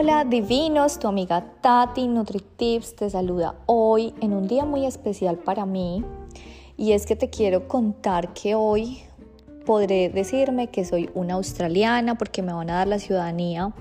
Hola divinos, tu amiga Tati NutriTips te saluda hoy en un día muy especial para mí. Y es que te quiero contar que hoy podré decirme que soy una australiana porque me van a dar la ciudadanía.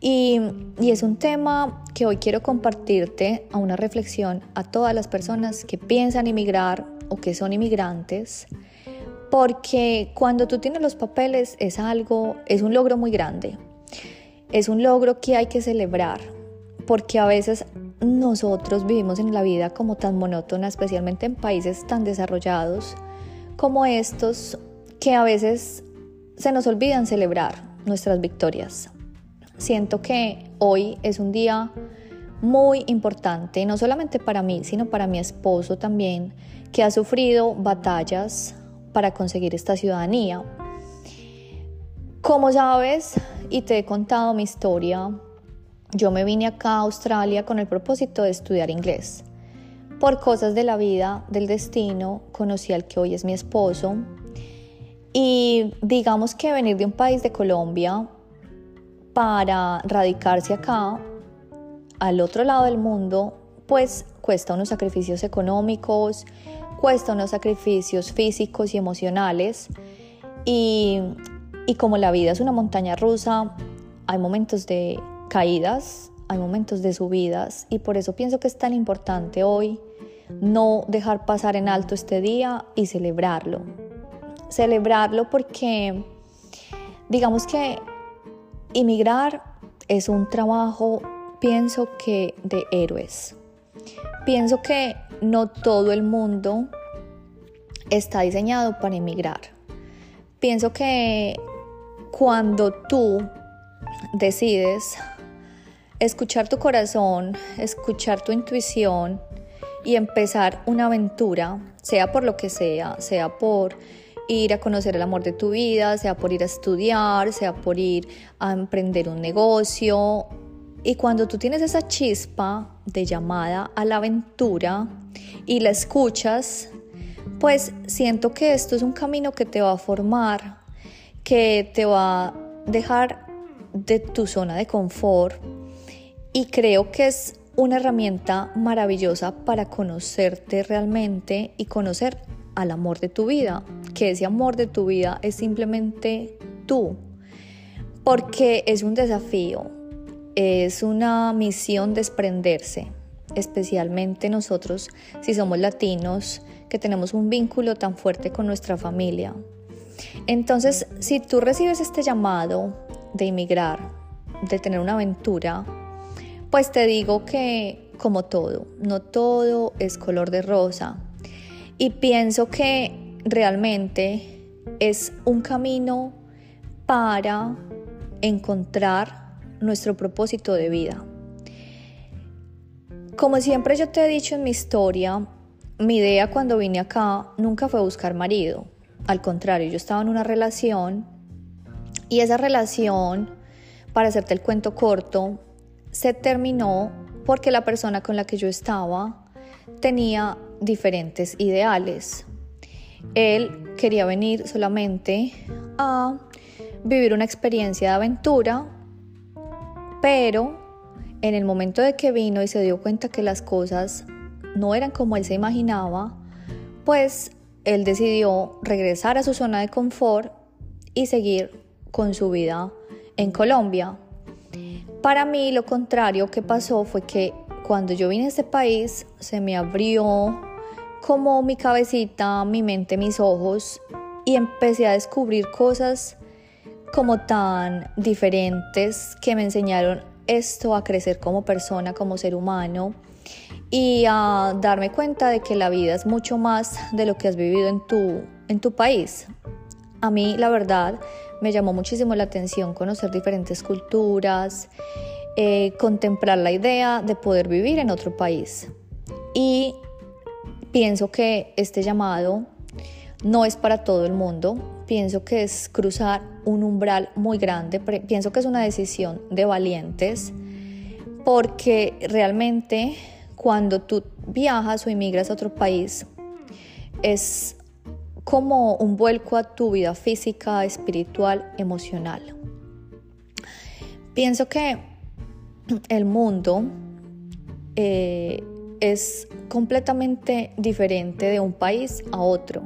Y, y es un tema que hoy quiero compartirte a una reflexión a todas las personas que piensan emigrar o que son inmigrantes porque cuando tú tienes los papeles es algo, es un logro muy grande es un logro que hay que celebrar, porque a veces nosotros vivimos en la vida como tan monótona, especialmente en países tan desarrollados como estos, que a veces se nos olvidan celebrar nuestras victorias. Siento que hoy es un día muy importante, no solamente para mí, sino para mi esposo también, que ha sufrido batallas para conseguir esta ciudadanía. Como sabes, y te he contado mi historia, yo me vine acá a Australia con el propósito de estudiar inglés. Por cosas de la vida, del destino, conocí al que hoy es mi esposo. Y digamos que venir de un país de Colombia para radicarse acá, al otro lado del mundo, pues cuesta unos sacrificios económicos, cuesta unos sacrificios físicos y emocionales. Y y como la vida es una montaña rusa, hay momentos de caídas, hay momentos de subidas y por eso pienso que es tan importante hoy no dejar pasar en alto este día y celebrarlo. Celebrarlo porque digamos que inmigrar es un trabajo, pienso que de héroes. Pienso que no todo el mundo está diseñado para emigrar. Pienso que cuando tú decides escuchar tu corazón, escuchar tu intuición y empezar una aventura, sea por lo que sea, sea por ir a conocer el amor de tu vida, sea por ir a estudiar, sea por ir a emprender un negocio. Y cuando tú tienes esa chispa de llamada a la aventura y la escuchas, pues siento que esto es un camino que te va a formar que te va a dejar de tu zona de confort y creo que es una herramienta maravillosa para conocerte realmente y conocer al amor de tu vida, que ese amor de tu vida es simplemente tú, porque es un desafío, es una misión desprenderse, especialmente nosotros si somos latinos, que tenemos un vínculo tan fuerte con nuestra familia, entonces, si tú recibes este llamado de inmigrar, de tener una aventura, pues te digo que como todo, no todo es color de rosa. Y pienso que realmente es un camino para encontrar nuestro propósito de vida. Como siempre yo te he dicho en mi historia, mi idea cuando vine acá nunca fue buscar marido. Al contrario, yo estaba en una relación y esa relación, para hacerte el cuento corto, se terminó porque la persona con la que yo estaba tenía diferentes ideales. Él quería venir solamente a vivir una experiencia de aventura, pero en el momento de que vino y se dio cuenta que las cosas no eran como él se imaginaba, pues él decidió regresar a su zona de confort y seguir con su vida en Colombia. Para mí lo contrario que pasó fue que cuando yo vine a este país se me abrió como mi cabecita, mi mente, mis ojos y empecé a descubrir cosas como tan diferentes que me enseñaron esto a crecer como persona, como ser humano y a darme cuenta de que la vida es mucho más de lo que has vivido en tu, en tu país. A mí, la verdad, me llamó muchísimo la atención conocer diferentes culturas, eh, contemplar la idea de poder vivir en otro país. Y pienso que este llamado no es para todo el mundo, pienso que es cruzar un umbral muy grande, pienso que es una decisión de valientes, porque realmente cuando tú viajas o emigras a otro país, es como un vuelco a tu vida física, espiritual, emocional. Pienso que el mundo eh, es completamente diferente de un país a otro.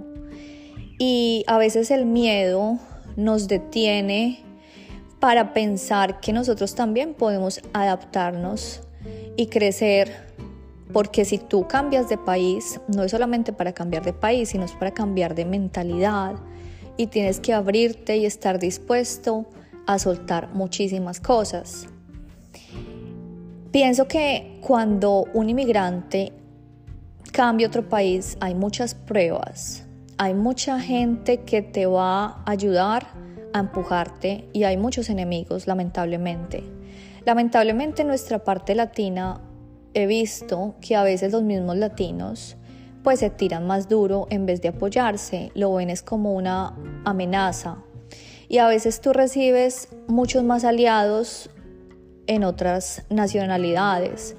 Y a veces el miedo nos detiene para pensar que nosotros también podemos adaptarnos y crecer, porque si tú cambias de país, no es solamente para cambiar de país, sino es para cambiar de mentalidad y tienes que abrirte y estar dispuesto a soltar muchísimas cosas. Pienso que cuando un inmigrante cambia a otro país hay muchas pruebas, hay mucha gente que te va a ayudar empujarte y hay muchos enemigos, lamentablemente. Lamentablemente en nuestra parte latina he visto que a veces los mismos latinos pues se tiran más duro en vez de apoyarse, lo ven es como una amenaza. Y a veces tú recibes muchos más aliados en otras nacionalidades.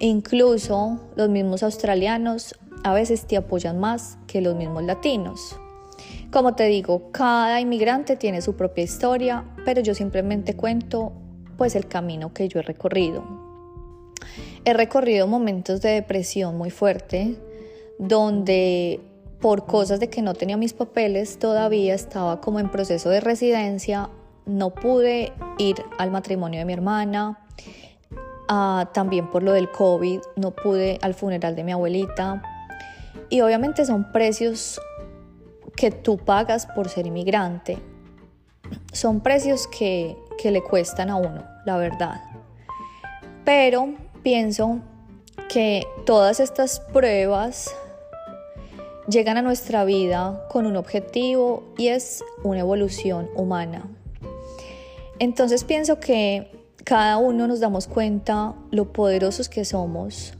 Incluso los mismos australianos a veces te apoyan más que los mismos latinos. Como te digo, cada inmigrante tiene su propia historia, pero yo simplemente cuento pues el camino que yo he recorrido. He recorrido momentos de depresión muy fuerte, donde por cosas de que no tenía mis papeles todavía estaba como en proceso de residencia, no pude ir al matrimonio de mi hermana, ah, también por lo del COVID, no pude al funeral de mi abuelita. Y obviamente son precios que tú pagas por ser inmigrante son precios que, que le cuestan a uno, la verdad. Pero pienso que todas estas pruebas llegan a nuestra vida con un objetivo y es una evolución humana. Entonces pienso que cada uno nos damos cuenta lo poderosos que somos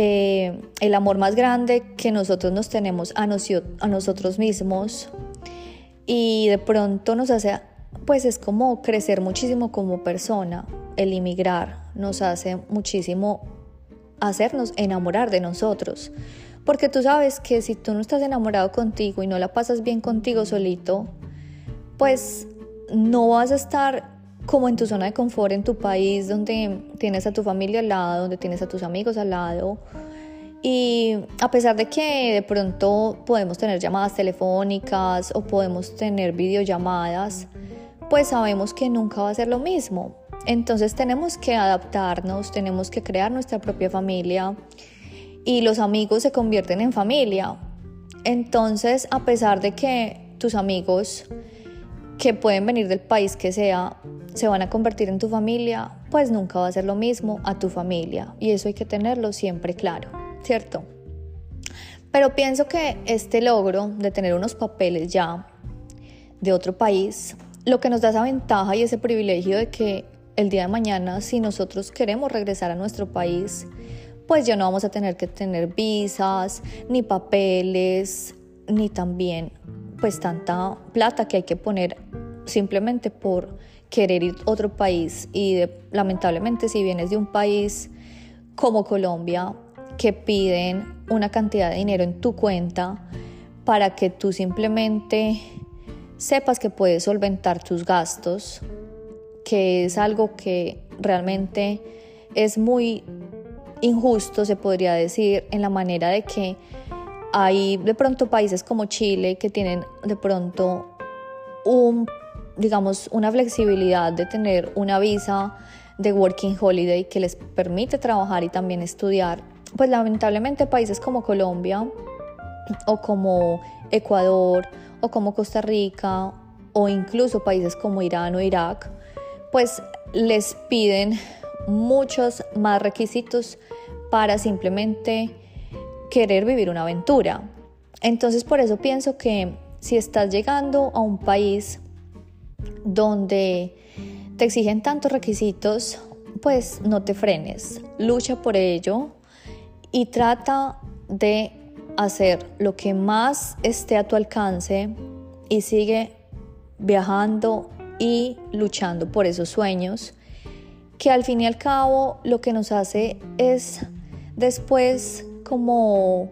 eh, el amor más grande que nosotros nos tenemos a, a nosotros mismos y de pronto nos hace, pues es como crecer muchísimo como persona, el inmigrar nos hace muchísimo hacernos enamorar de nosotros. Porque tú sabes que si tú no estás enamorado contigo y no la pasas bien contigo solito, pues no vas a estar como en tu zona de confort en tu país, donde tienes a tu familia al lado, donde tienes a tus amigos al lado. Y a pesar de que de pronto podemos tener llamadas telefónicas o podemos tener videollamadas, pues sabemos que nunca va a ser lo mismo. Entonces tenemos que adaptarnos, tenemos que crear nuestra propia familia y los amigos se convierten en familia. Entonces, a pesar de que tus amigos que pueden venir del país que sea, se van a convertir en tu familia, pues nunca va a ser lo mismo a tu familia. Y eso hay que tenerlo siempre claro, ¿cierto? Pero pienso que este logro de tener unos papeles ya de otro país, lo que nos da esa ventaja y ese privilegio de que el día de mañana, si nosotros queremos regresar a nuestro país, pues ya no vamos a tener que tener visas, ni papeles, ni también pues tanta plata que hay que poner simplemente por querer ir a otro país y lamentablemente si vienes de un país como Colombia que piden una cantidad de dinero en tu cuenta para que tú simplemente sepas que puedes solventar tus gastos, que es algo que realmente es muy injusto, se podría decir, en la manera de que hay de pronto países como Chile que tienen de pronto un, digamos, una flexibilidad de tener una visa de Working Holiday que les permite trabajar y también estudiar. Pues lamentablemente países como Colombia o como Ecuador o como Costa Rica o incluso países como Irán o Irak, pues les piden muchos más requisitos para simplemente querer vivir una aventura. Entonces por eso pienso que si estás llegando a un país donde te exigen tantos requisitos, pues no te frenes, lucha por ello y trata de hacer lo que más esté a tu alcance y sigue viajando y luchando por esos sueños, que al fin y al cabo lo que nos hace es después como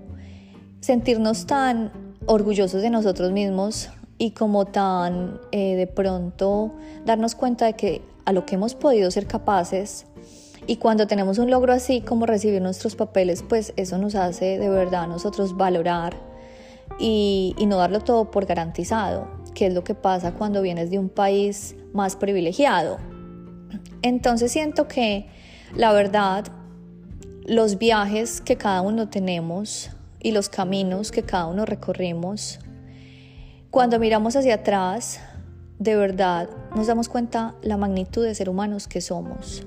sentirnos tan orgullosos de nosotros mismos y como tan eh, de pronto darnos cuenta de que a lo que hemos podido ser capaces. Y cuando tenemos un logro así como recibir nuestros papeles, pues eso nos hace de verdad nosotros valorar y, y no darlo todo por garantizado, que es lo que pasa cuando vienes de un país más privilegiado. Entonces siento que la verdad, los viajes que cada uno tenemos y los caminos que cada uno recorrimos, cuando miramos hacia atrás, de verdad nos damos cuenta la magnitud de ser humanos que somos.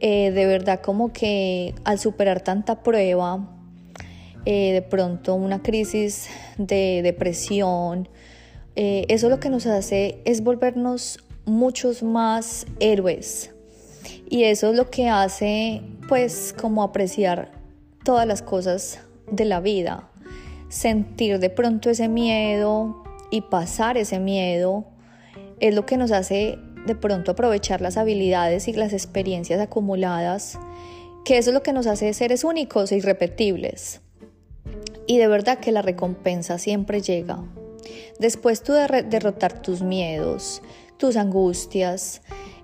Eh, de verdad como que al superar tanta prueba, eh, de pronto una crisis de depresión, eh, eso lo que nos hace es volvernos muchos más héroes. Y eso es lo que hace pues como apreciar todas las cosas de la vida, sentir de pronto ese miedo y pasar ese miedo es lo que nos hace de pronto aprovechar las habilidades y las experiencias acumuladas, que eso es lo que nos hace seres únicos e irrepetibles. Y de verdad que la recompensa siempre llega. Después tú de derrotar tus miedos, tus angustias,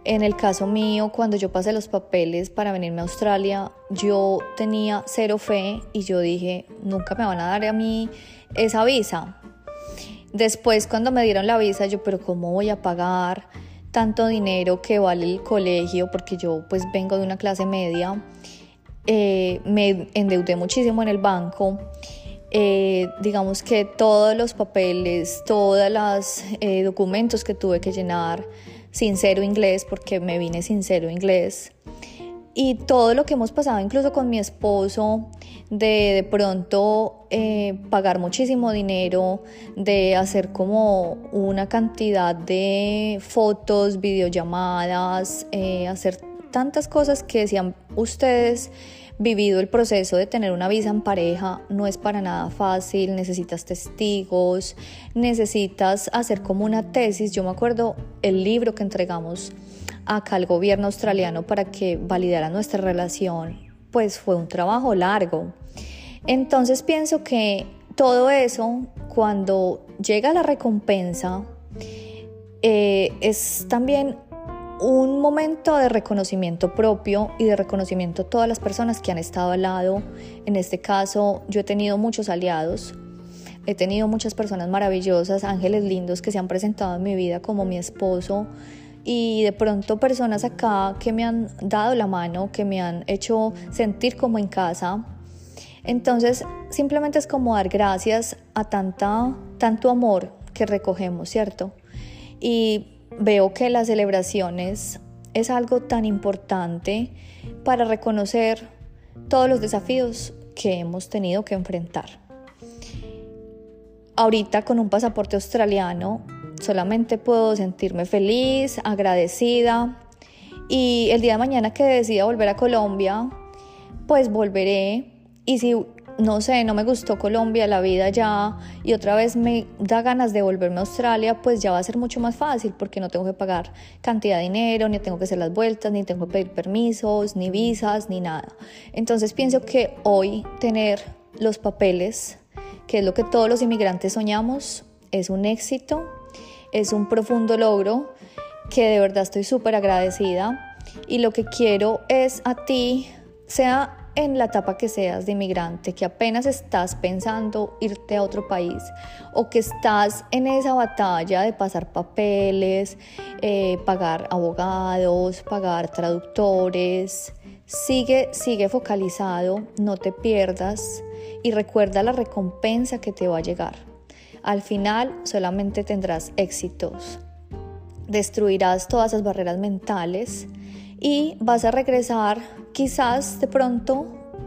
en el caso mío, cuando yo pasé los papeles para venirme a Australia, yo tenía cero fe y yo dije, nunca me van a dar a mí esa visa. Después, cuando me dieron la visa, yo, pero ¿cómo voy a pagar? tanto dinero que vale el colegio, porque yo pues vengo de una clase media, eh, me endeudé muchísimo en el banco. Eh, digamos que todos los papeles, todos los eh, documentos que tuve que llenar, sin cero inglés, porque me vine sin cero inglés. Y todo lo que hemos pasado, incluso con mi esposo, de de pronto eh, pagar muchísimo dinero, de hacer como una cantidad de fotos, videollamadas, eh, hacer tantas cosas que decían ustedes vivido el proceso de tener una visa en pareja no es para nada fácil, necesitas testigos, necesitas hacer como una tesis. Yo me acuerdo el libro que entregamos acá al gobierno australiano para que validara nuestra relación, pues fue un trabajo largo. Entonces pienso que todo eso, cuando llega la recompensa, eh, es también un momento de reconocimiento propio y de reconocimiento a todas las personas que han estado al lado. En este caso, yo he tenido muchos aliados, he tenido muchas personas maravillosas, ángeles lindos que se han presentado en mi vida como mi esposo y de pronto personas acá que me han dado la mano, que me han hecho sentir como en casa. Entonces, simplemente es como dar gracias a tanta, tanto amor que recogemos, ¿cierto? Y veo que las celebraciones es algo tan importante para reconocer todos los desafíos que hemos tenido que enfrentar. Ahorita con un pasaporte australiano solamente puedo sentirme feliz, agradecida y el día de mañana que decida volver a Colombia, pues volveré y si no sé, no me gustó Colombia, la vida ya, y otra vez me da ganas de volverme a Australia, pues ya va a ser mucho más fácil porque no tengo que pagar cantidad de dinero, ni tengo que hacer las vueltas, ni tengo que pedir permisos, ni visas, ni nada. Entonces pienso que hoy tener los papeles, que es lo que todos los inmigrantes soñamos, es un éxito, es un profundo logro que de verdad estoy súper agradecida y lo que quiero es a ti, sea en la etapa que seas de inmigrante, que apenas estás pensando irte a otro país o que estás en esa batalla de pasar papeles, eh, pagar abogados, pagar traductores, sigue, sigue focalizado, no te pierdas y recuerda la recompensa que te va a llegar. Al final solamente tendrás éxitos, destruirás todas esas barreras mentales y vas a regresar quizás de pronto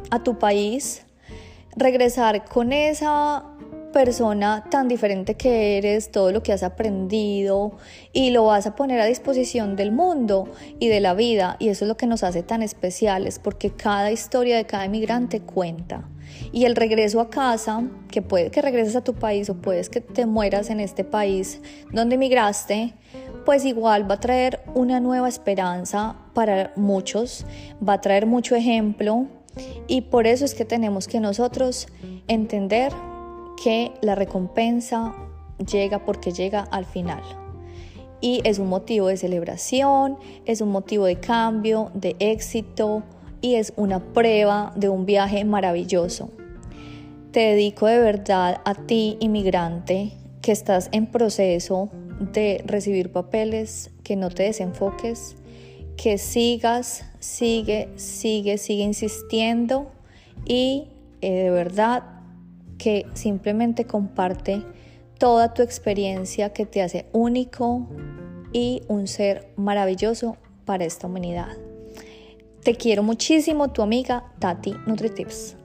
a tu país, regresar con esa persona tan diferente que eres, todo lo que has aprendido y lo vas a poner a disposición del mundo y de la vida. Y eso es lo que nos hace tan especiales porque cada historia de cada inmigrante cuenta y el regreso a casa, que puede que regreses a tu país o puedes que te mueras en este país donde emigraste, pues igual va a traer una nueva esperanza para muchos, va a traer mucho ejemplo y por eso es que tenemos que nosotros entender que la recompensa llega porque llega al final. y es un motivo de celebración, es un motivo de cambio, de éxito y es una prueba de un viaje maravilloso. Te dedico de verdad a ti, inmigrante, que estás en proceso de recibir papeles, que no te desenfoques, que sigas, sigue, sigue, sigue insistiendo y eh, de verdad que simplemente comparte toda tu experiencia que te hace único y un ser maravilloso para esta humanidad. Te quiero muchísimo, tu amiga Tati NutriTips.